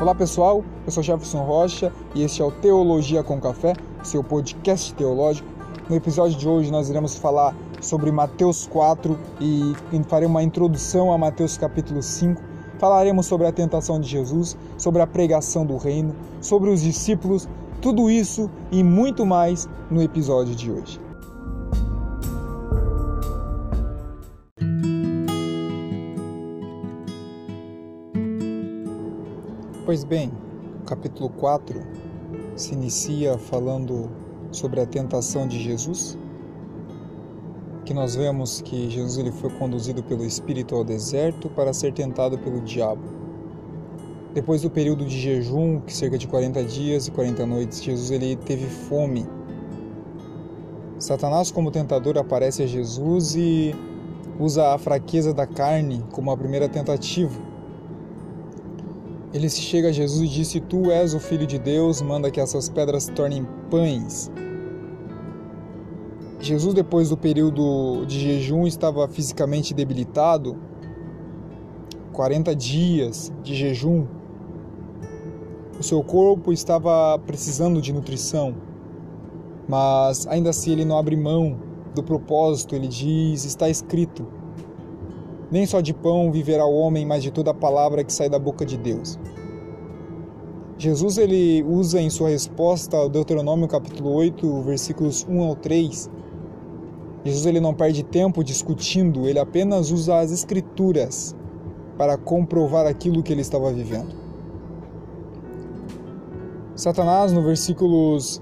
Olá pessoal, eu sou Jefferson Rocha e este é o Teologia com Café, seu podcast teológico. No episódio de hoje nós iremos falar sobre Mateus 4 e farei uma introdução a Mateus capítulo 5. Falaremos sobre a tentação de Jesus, sobre a pregação do reino, sobre os discípulos, tudo isso e muito mais no episódio de hoje. Pois bem, o capítulo 4 se inicia falando sobre a tentação de Jesus, que nós vemos que Jesus ele foi conduzido pelo Espírito ao deserto para ser tentado pelo diabo. Depois do período de jejum, que cerca de 40 dias e 40 noites, Jesus ele teve fome. Satanás como tentador aparece a Jesus e usa a fraqueza da carne como a primeira tentativa ele se chega a Jesus e diz: Se tu és o filho de Deus, manda que essas pedras se tornem pães. Jesus, depois do período de jejum, estava fisicamente debilitado 40 dias de jejum. O seu corpo estava precisando de nutrição, mas ainda assim ele não abre mão do propósito. Ele diz: Está escrito nem só de pão viverá o homem, mas de toda a palavra que sai da boca de Deus. Jesus ele usa em sua resposta ao Deuteronômio capítulo 8, versículos 1 ao 3. Jesus ele não perde tempo discutindo, ele apenas usa as escrituras para comprovar aquilo que ele estava vivendo. Satanás, no versículos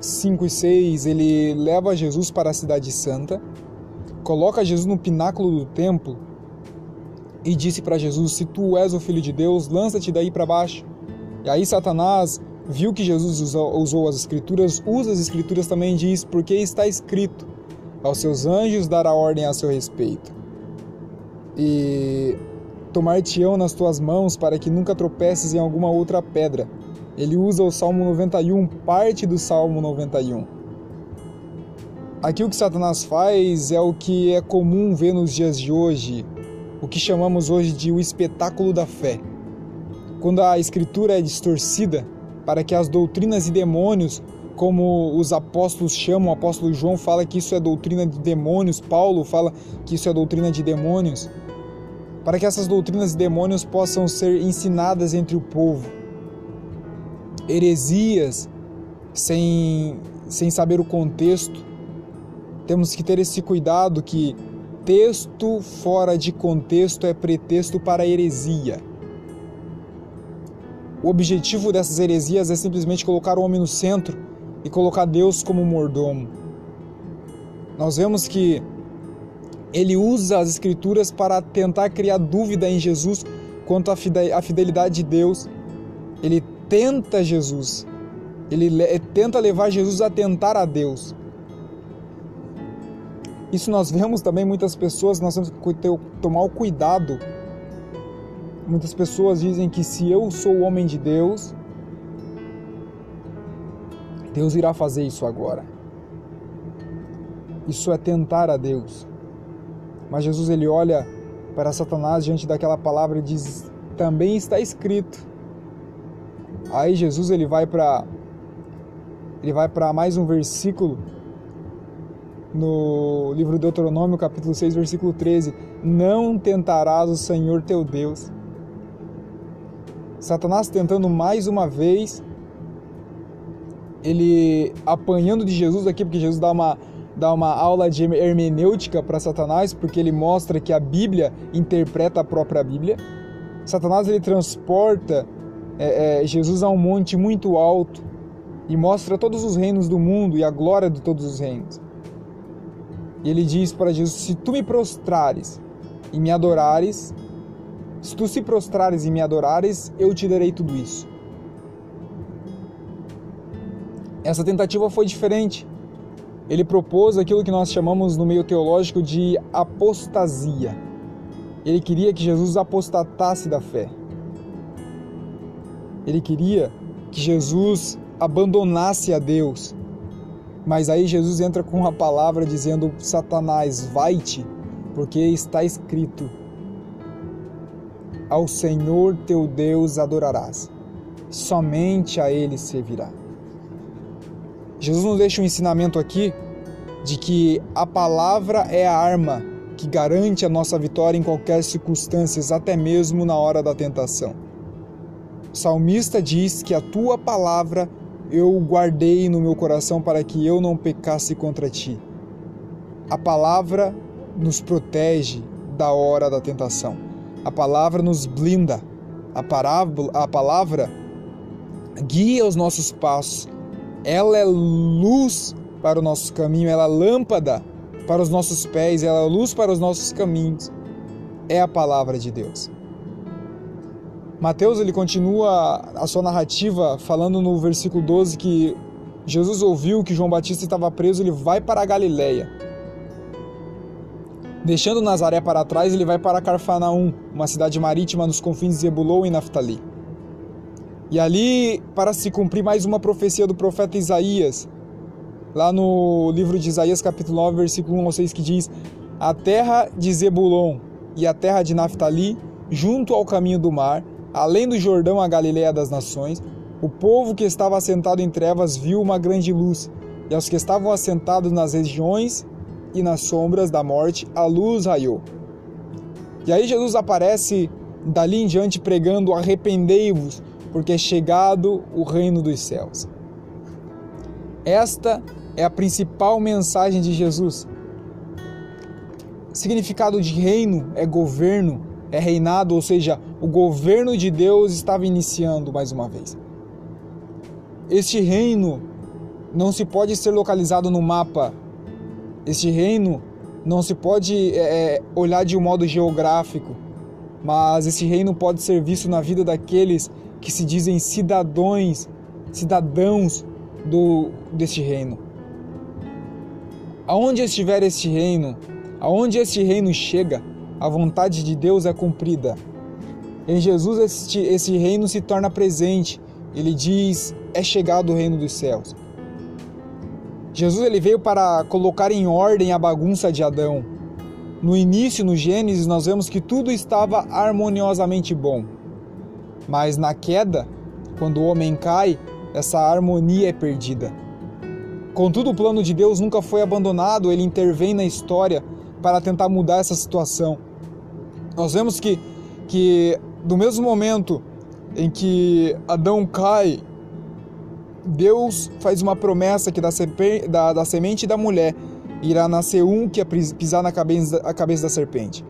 5 e 6, ele leva Jesus para a cidade santa coloca Jesus no pináculo do templo e disse para Jesus: Se tu és o filho de Deus, lança-te daí para baixo. E aí Satanás viu que Jesus usou, as escrituras, usa as escrituras também diz: Porque está escrito, aos seus anjos dará ordem a seu respeito. E tomar-te-ão nas tuas mãos para que nunca tropeces em alguma outra pedra. Ele usa o Salmo 91, parte do Salmo 91. Aqui o que Satanás faz é o que é comum ver nos dias de hoje, o que chamamos hoje de o espetáculo da fé. Quando a escritura é distorcida para que as doutrinas e demônios, como os apóstolos chamam, o apóstolo João fala que isso é doutrina de demônios, Paulo fala que isso é doutrina de demônios, para que essas doutrinas e demônios possam ser ensinadas entre o povo. Heresias sem, sem saber o contexto, temos que ter esse cuidado que texto fora de contexto é pretexto para heresia. O objetivo dessas heresias é simplesmente colocar o homem no centro e colocar Deus como mordomo. Nós vemos que ele usa as escrituras para tentar criar dúvida em Jesus quanto à fidelidade de Deus. Ele tenta Jesus. Ele tenta levar Jesus a tentar a Deus. Isso nós vemos também muitas pessoas, nós temos que ter, tomar o cuidado. Muitas pessoas dizem que se eu sou o homem de Deus, Deus irá fazer isso agora. Isso é tentar a Deus. Mas Jesus ele olha para Satanás diante daquela palavra e diz: "Também está escrito". Aí Jesus ele vai para ele vai para mais um versículo no livro de Deuteronômio, capítulo 6, versículo 13: Não tentarás o Senhor teu Deus. Satanás tentando mais uma vez, ele apanhando de Jesus aqui, porque Jesus dá uma, dá uma aula de hermenêutica para Satanás, porque ele mostra que a Bíblia interpreta a própria Bíblia. Satanás ele transporta é, é, Jesus a um monte muito alto e mostra todos os reinos do mundo e a glória de todos os reinos. E ele diz para Jesus: Se tu me prostrares e me adorares, se tu se prostrares e me adorares, eu te darei tudo isso. Essa tentativa foi diferente. Ele propôs aquilo que nós chamamos no meio teológico de apostasia. Ele queria que Jesus apostatasse da fé. Ele queria que Jesus abandonasse a Deus mas aí Jesus entra com uma palavra dizendo: Satanás, vai-te, porque está escrito. ao Senhor teu Deus adorarás, somente a Ele servirá. Jesus nos deixa um ensinamento aqui de que a palavra é a arma que garante a nossa vitória em qualquer circunstância, até mesmo na hora da tentação. O salmista diz que a tua palavra eu guardei no meu coração para que eu não pecasse contra ti. A palavra nos protege da hora da tentação. A palavra nos blinda. A, parábola, a palavra guia os nossos passos. Ela é luz para o nosso caminho, ela é lâmpada para os nossos pés, ela é luz para os nossos caminhos. É a palavra de Deus. Mateus ele continua a sua narrativa falando no versículo 12 que Jesus ouviu que João Batista estava preso, ele vai para a Galileia. Deixando Nazaré para trás, ele vai para Carfanaum, uma cidade marítima nos confins de Zebulon e Naftali. E ali, para se cumprir mais uma profecia do profeta Isaías, lá no livro de Isaías, capítulo 9, versículo 1 ao 6, que diz: A terra de Zebulon e a terra de Naftali, junto ao caminho do mar, além do Jordão, a Galileia das nações, o povo que estava assentado em trevas viu uma grande luz, e aos que estavam assentados nas regiões e nas sombras da morte, a luz raiou. E aí Jesus aparece dali em diante pregando: Arrependei-vos, porque é chegado o reino dos céus. Esta é a principal mensagem de Jesus. Significado de reino é governo, é reinado, ou seja, o governo de Deus estava iniciando mais uma vez. Este reino não se pode ser localizado no mapa. Este reino não se pode é, é olhar de um modo geográfico, mas esse reino pode ser visto na vida daqueles que se dizem cidadãos, cidadãos do deste reino. Aonde estiver este reino, aonde este reino chega, a vontade de Deus é cumprida. Em Jesus este, esse reino se torna presente. Ele diz: é chegado o reino dos céus. Jesus ele veio para colocar em ordem a bagunça de Adão. No início, no Gênesis, nós vemos que tudo estava harmoniosamente bom. Mas na queda, quando o homem cai, essa harmonia é perdida. Contudo, o plano de Deus nunca foi abandonado, ele intervém na história para tentar mudar essa situação. Nós vemos que, que do mesmo momento em que Adão cai, Deus faz uma promessa que da, da, da semente da mulher irá nascer um que pisar na cabeça, a cabeça da serpente.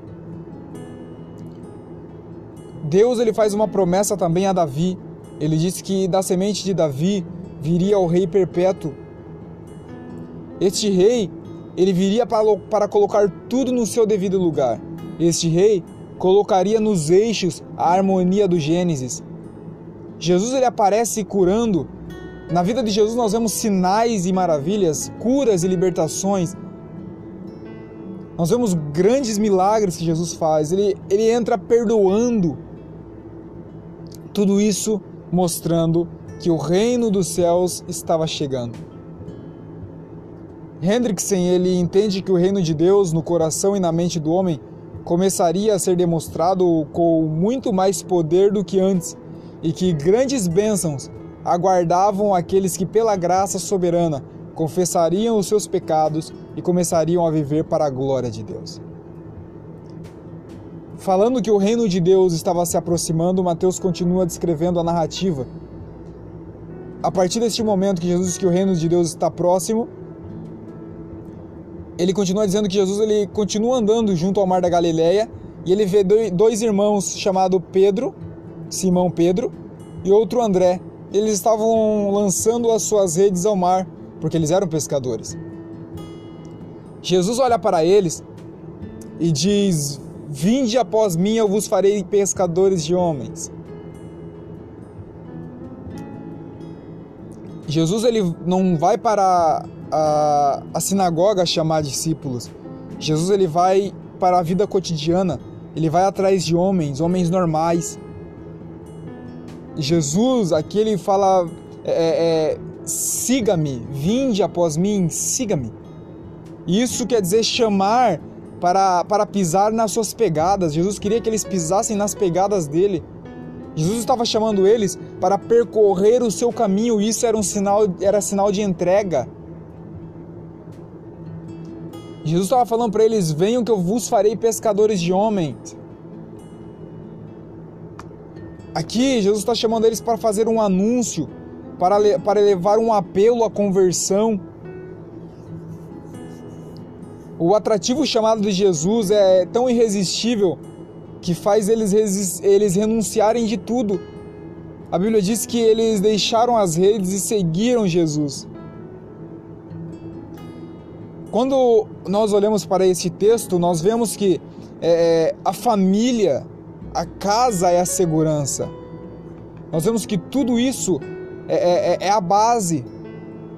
Deus ele faz uma promessa também a Davi. Ele disse que da semente de Davi viria o rei perpétuo. Este rei, ele viria para, para colocar tudo no seu devido lugar. Este rei colocaria nos eixos a harmonia do Gênesis. Jesus ele aparece curando. Na vida de Jesus nós vemos sinais e maravilhas, curas e libertações. Nós vemos grandes milagres que Jesus faz. Ele, ele entra perdoando. Tudo isso mostrando que o reino dos céus estava chegando. Hendrickson ele entende que o reino de Deus no coração e na mente do homem começaria a ser demonstrado com muito mais poder do que antes e que grandes bênçãos aguardavam aqueles que, pela graça soberana, confessariam os seus pecados e começariam a viver para a glória de Deus. Falando que o reino de Deus estava se aproximando, Mateus continua descrevendo a narrativa. A partir deste momento que Jesus diz que o reino de Deus está próximo, ele continua dizendo que Jesus ele continua andando junto ao mar da Galileia e ele vê dois irmãos chamados Pedro, Simão Pedro, e outro André. Eles estavam lançando as suas redes ao mar, porque eles eram pescadores. Jesus olha para eles e diz: Vinde após mim, eu vos farei pescadores de homens. Jesus ele não vai para a, a sinagoga chamar discípulos. Jesus ele vai para a vida cotidiana, ele vai atrás de homens, homens normais. Jesus aqui ele fala: é, é, é siga-me, vinde após mim, siga-me. Isso quer dizer chamar para, para pisar nas suas pegadas. Jesus queria que eles pisassem nas pegadas dele. Jesus estava chamando eles para percorrer o seu caminho. Isso era um sinal, era sinal de entrega. Jesus estava falando para eles: Venham que eu vos farei pescadores de homens. Aqui, Jesus está chamando eles para fazer um anúncio, para, para levar um apelo à conversão. O atrativo chamado de Jesus é tão irresistível que faz eles, eles renunciarem de tudo. A Bíblia diz que eles deixaram as redes e seguiram Jesus. Quando nós olhamos para esse texto, nós vemos que é, a família, a casa é a segurança. Nós vemos que tudo isso é, é, é a base,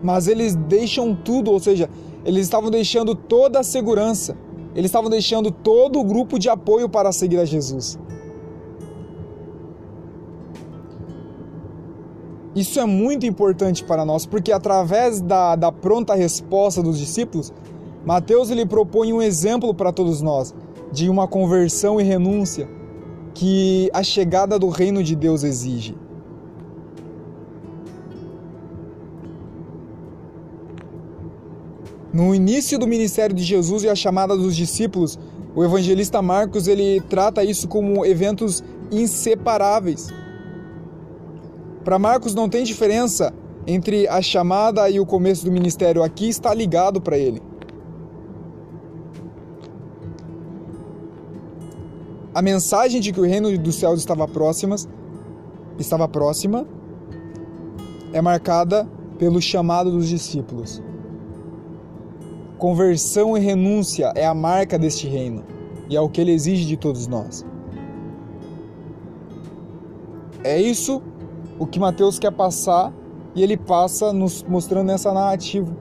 mas eles deixam tudo, ou seja, eles estavam deixando toda a segurança, eles estavam deixando todo o grupo de apoio para seguir a Jesus. Isso é muito importante para nós, porque através da, da pronta resposta dos discípulos, Mateus ele propõe um exemplo para todos nós de uma conversão e renúncia que a chegada do reino de Deus exige. No início do ministério de Jesus e a chamada dos discípulos, o evangelista Marcos ele trata isso como eventos inseparáveis. Para Marcos não tem diferença entre a chamada e o começo do ministério, aqui está ligado para ele. A mensagem de que o reino dos céus estava próximas, estava próxima, é marcada pelo chamado dos discípulos. Conversão e renúncia é a marca deste reino e é o que ele exige de todos nós. É isso o que Mateus quer passar e ele passa nos mostrando essa narrativa.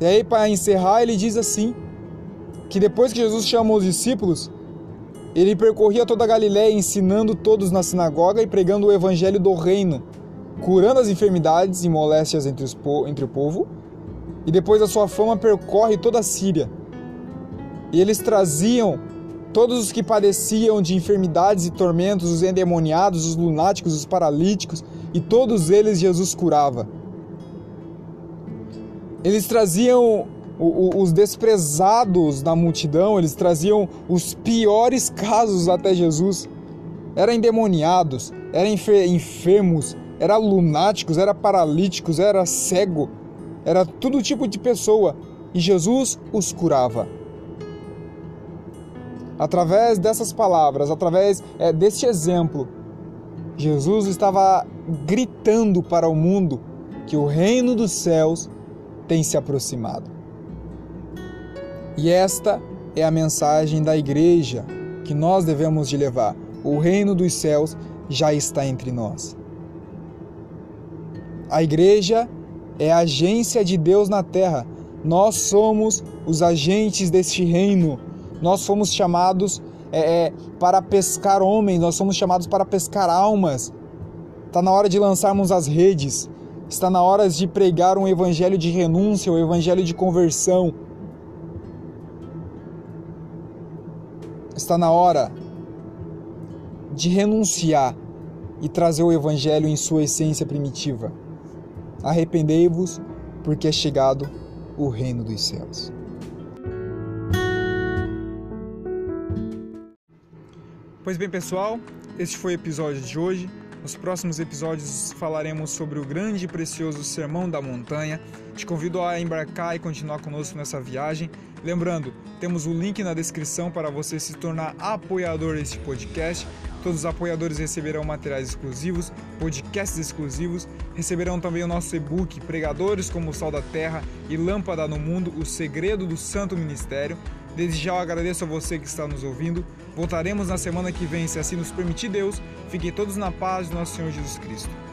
E aí, para encerrar, ele diz assim: que depois que Jesus chamou os discípulos, ele percorria toda a Galiléia ensinando todos na sinagoga e pregando o evangelho do reino, curando as enfermidades e moléstias entre, entre o povo e depois a sua fama percorre toda a Síria. E eles traziam todos os que padeciam de enfermidades e tormentos, os endemoniados, os lunáticos, os paralíticos, e todos eles Jesus curava. Eles traziam os desprezados da multidão, eles traziam os piores casos até Jesus. Eram endemoniados, eram enfermos, eram lunáticos, eram paralíticos, era cego, era todo tipo de pessoa e Jesus os curava. Através dessas palavras, através é, deste exemplo, Jesus estava gritando para o mundo que o reino dos céus tem se aproximado. E esta é a mensagem da igreja que nós devemos de levar. O reino dos céus já está entre nós. A igreja é a agência de Deus na terra. Nós somos os agentes deste reino. Nós fomos chamados é, é, para pescar homens, nós somos chamados para pescar almas. Está na hora de lançarmos as redes. Está na hora de pregar um evangelho de renúncia, um evangelho de conversão. Está na hora de renunciar e trazer o evangelho em sua essência primitiva. Arrependei-vos, porque é chegado o reino dos céus. Pois bem, pessoal, este foi o episódio de hoje. Nos próximos episódios falaremos sobre o grande e precioso Sermão da Montanha. Te convido a embarcar e continuar conosco nessa viagem. Lembrando, temos o link na descrição para você se tornar apoiador deste podcast. Todos os apoiadores receberão materiais exclusivos, podcasts exclusivos, receberão também o nosso e-book Pregadores como o Sal da Terra e Lâmpada no Mundo, o segredo do Santo Ministério. Desde já eu agradeço a você que está nos ouvindo. Voltaremos na semana que vem, se assim nos permitir Deus. Fiquem todos na paz do nosso Senhor Jesus Cristo.